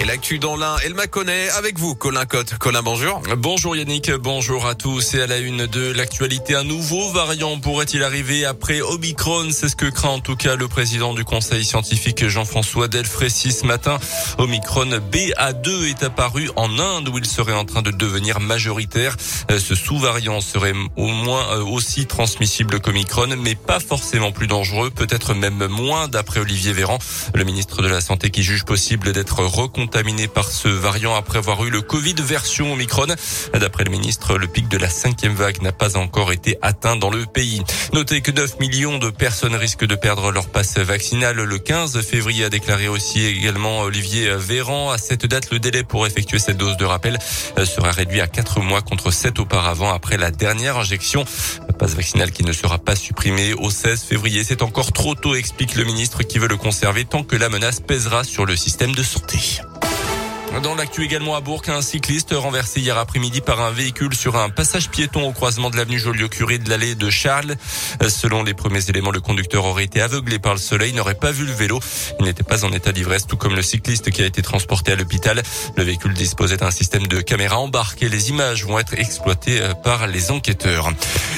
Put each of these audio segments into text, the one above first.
Et l'actu dans l'un, elle m'a connaît avec vous, Colin Cotte. Colin, bonjour. Bonjour Yannick, bonjour à tous. Et à la une de l'actualité, un nouveau variant pourrait-il arriver après Omicron? C'est ce que craint en tout cas le président du conseil scientifique Jean-François Delfrécy ce matin. Omicron BA2 est apparu en Inde où il serait en train de devenir majoritaire. Euh, ce sous-variant serait au moins euh, aussi transmissible qu'Omicron, mais pas forcément plus dangereux, peut-être même moins d'après Olivier Véran, le ministre de la Santé qui juge possible d'être recontaminé contaminé par ce variant après avoir eu le Covid version Omicron. D'après le ministre, le pic de la cinquième vague n'a pas encore été atteint dans le pays. Notez que 9 millions de personnes risquent de perdre leur passe vaccinal le 15 février, a déclaré aussi également Olivier Véran. À cette date, le délai pour effectuer cette dose de rappel sera réduit à 4 mois contre 7 auparavant après la dernière injection. Passe vaccinal qui ne sera pas supprimé au 16 février. C'est encore trop tôt, explique le ministre qui veut le conserver tant que la menace pèsera sur le système de santé. Dans l'actu également à Bourg, un cycliste renversé hier après-midi par un véhicule sur un passage piéton au croisement de l'avenue Joliot-Curie de l'allée de Charles. Selon les premiers éléments, le conducteur aurait été aveuglé par le soleil, n'aurait pas vu le vélo. Il n'était pas en état d'ivresse, tout comme le cycliste qui a été transporté à l'hôpital. Le véhicule disposait d'un système de caméra embarqué. Les images vont être exploitées euh, par les enquêteurs.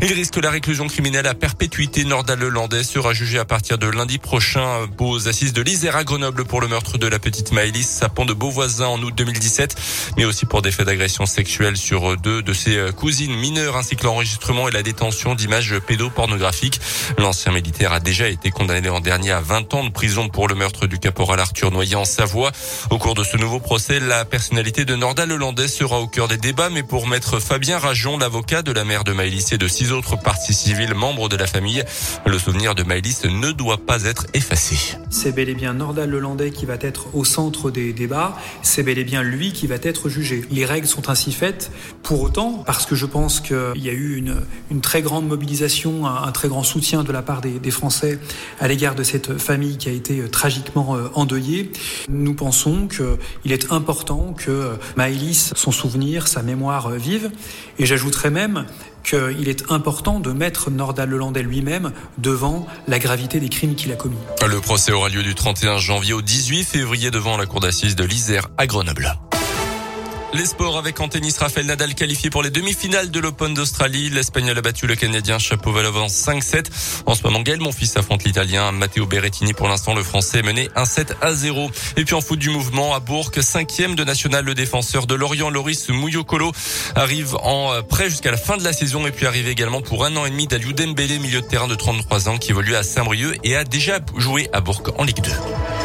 Il risque la réclusion criminelle à perpétuité. Nordal Lelandais sera jugé à partir de lundi prochain aux assises de l'Isère à Grenoble pour le meurtre de la petite Maëlys Sapon de Beauvoisin en août 2017, mais aussi pour des faits d'agression sexuelle sur deux de ses cousines mineures, ainsi que l'enregistrement et la détention d'images pédopornographiques. L'ancien militaire a déjà été condamné l'an dernier à 20 ans de prison pour le meurtre du caporal Arthur Noyer en Savoie. Au cours de ce nouveau procès, la personnalité de Nordal Hollandais sera au cœur des débats, mais pour maître Fabien Rajon, l'avocat de la mère de Maëlys et de six autres parties civiles membres de la famille, le souvenir de Maëlys ne doit pas être effacé. C'est bel et bien Nordal Lelandais qui va être au centre des débats. C'est bel et bien lui qui va être jugé. Les règles sont ainsi faites. Pour autant, parce que je pense qu'il y a eu une, très grande mobilisation, un, très grand soutien de la part des, Français à l'égard de cette famille qui a été tragiquement endeuillée, nous pensons qu'il est important que Maëlys, son souvenir, sa mémoire vive. Et j'ajouterais même qu'il est important de mettre Nordal Lelandais lui-même devant la gravité des crimes qu'il a commis. Le procès aura lieu du 31 janvier au 18 février devant la cour d'assises de l'Isère à Grenoble. Les sports avec en tennis, Rafael Nadal qualifié pour les demi-finales de l'Open d'Australie. L'Espagnol a battu le Canadien Chapovalov en 5-7. En ce moment, Gaël, mon fils affronte l'Italien Matteo Berrettini. Pour l'instant, le Français est mené 1-7 à 0. Et puis en foot du mouvement, à Bourg, cinquième de national, le défenseur de Lorient, Loris Mouyokolo, arrive en prêt jusqu'à la fin de la saison. Et puis arrive également pour un an et demi Daliou Dembélé, milieu de terrain de 33 ans, qui évolue à Saint-Brieuc et a déjà joué à Bourg en Ligue 2. Et merci.